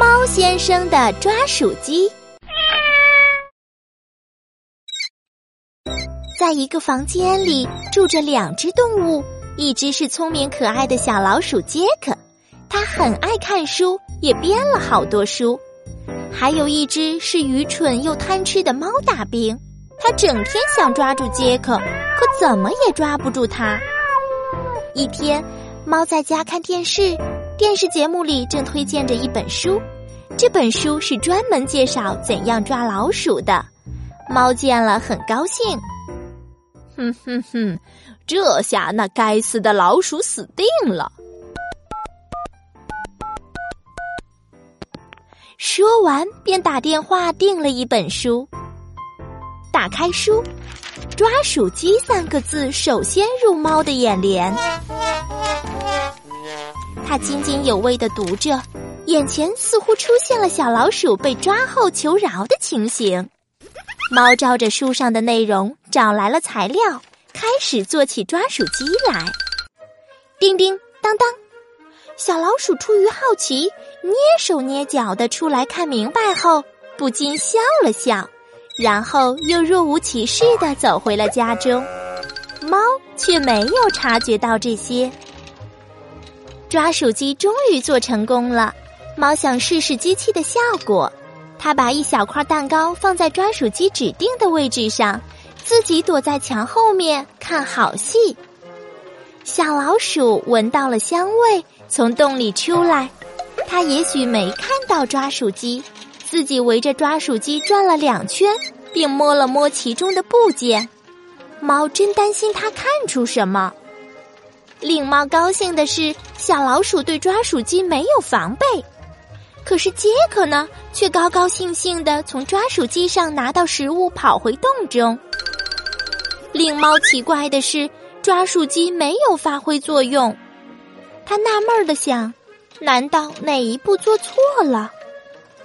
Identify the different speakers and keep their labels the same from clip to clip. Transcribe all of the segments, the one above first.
Speaker 1: 猫先生的抓鼠机。在一个房间里住着两只动物，一只是聪明可爱的小老鼠杰克，他很爱看书，也编了好多书；还有一只是愚蠢又贪吃的猫大兵，他整天想抓住杰克，可怎么也抓不住他。一天，猫在家看电视。电视节目里正推荐着一本书，这本书是专门介绍怎样抓老鼠的。猫见了很高兴，
Speaker 2: 哼哼哼，这下那该死的老鼠死定了。
Speaker 1: 说完便打电话订了一本书。打开书，“抓鼠机”三个字首先入猫的眼帘。他津津有味的读着，眼前似乎出现了小老鼠被抓后求饶的情形。猫照着书上的内容找来了材料，开始做起抓鼠机来。叮叮当当，小老鼠出于好奇，蹑手蹑脚的出来看明白后，不禁笑了笑，然后又若无其事的走回了家中。猫却没有察觉到这些。抓鼠机终于做成功了，猫想试试机器的效果。它把一小块蛋糕放在抓鼠机指定的位置上，自己躲在墙后面看好戏。小老鼠闻到了香味，从洞里出来。它也许没看到抓鼠机，自己围着抓鼠机转了两圈，并摸了摸其中的部件。猫真担心它看出什么。令猫高兴的是，小老鼠对抓鼠机没有防备，可是杰克呢，却高高兴兴的从抓鼠机上拿到食物，跑回洞中。令猫奇怪的是，抓鼠机没有发挥作用。他纳闷的想：难道哪一步做错了？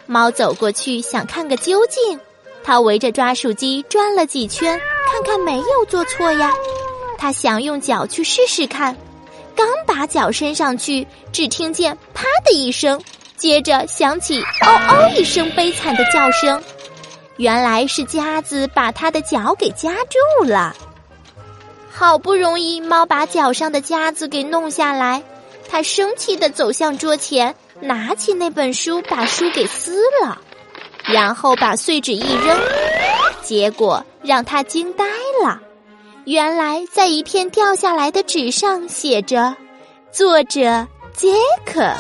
Speaker 1: 猫走过去想看个究竟，他围着抓鼠机转了几圈，看看没有做错呀。他想用脚去试试看。刚把脚伸上去，只听见“啪”的一声，接着响起“嗷嗷”一声悲惨的叫声。原来是夹子把他的脚给夹住了。好不容易，猫把脚上的夹子给弄下来，他生气的走向桌前，拿起那本书，把书给撕了，然后把碎纸一扔，结果让他惊呆了。原来，在一片掉下来的纸上写着：“作者杰克。”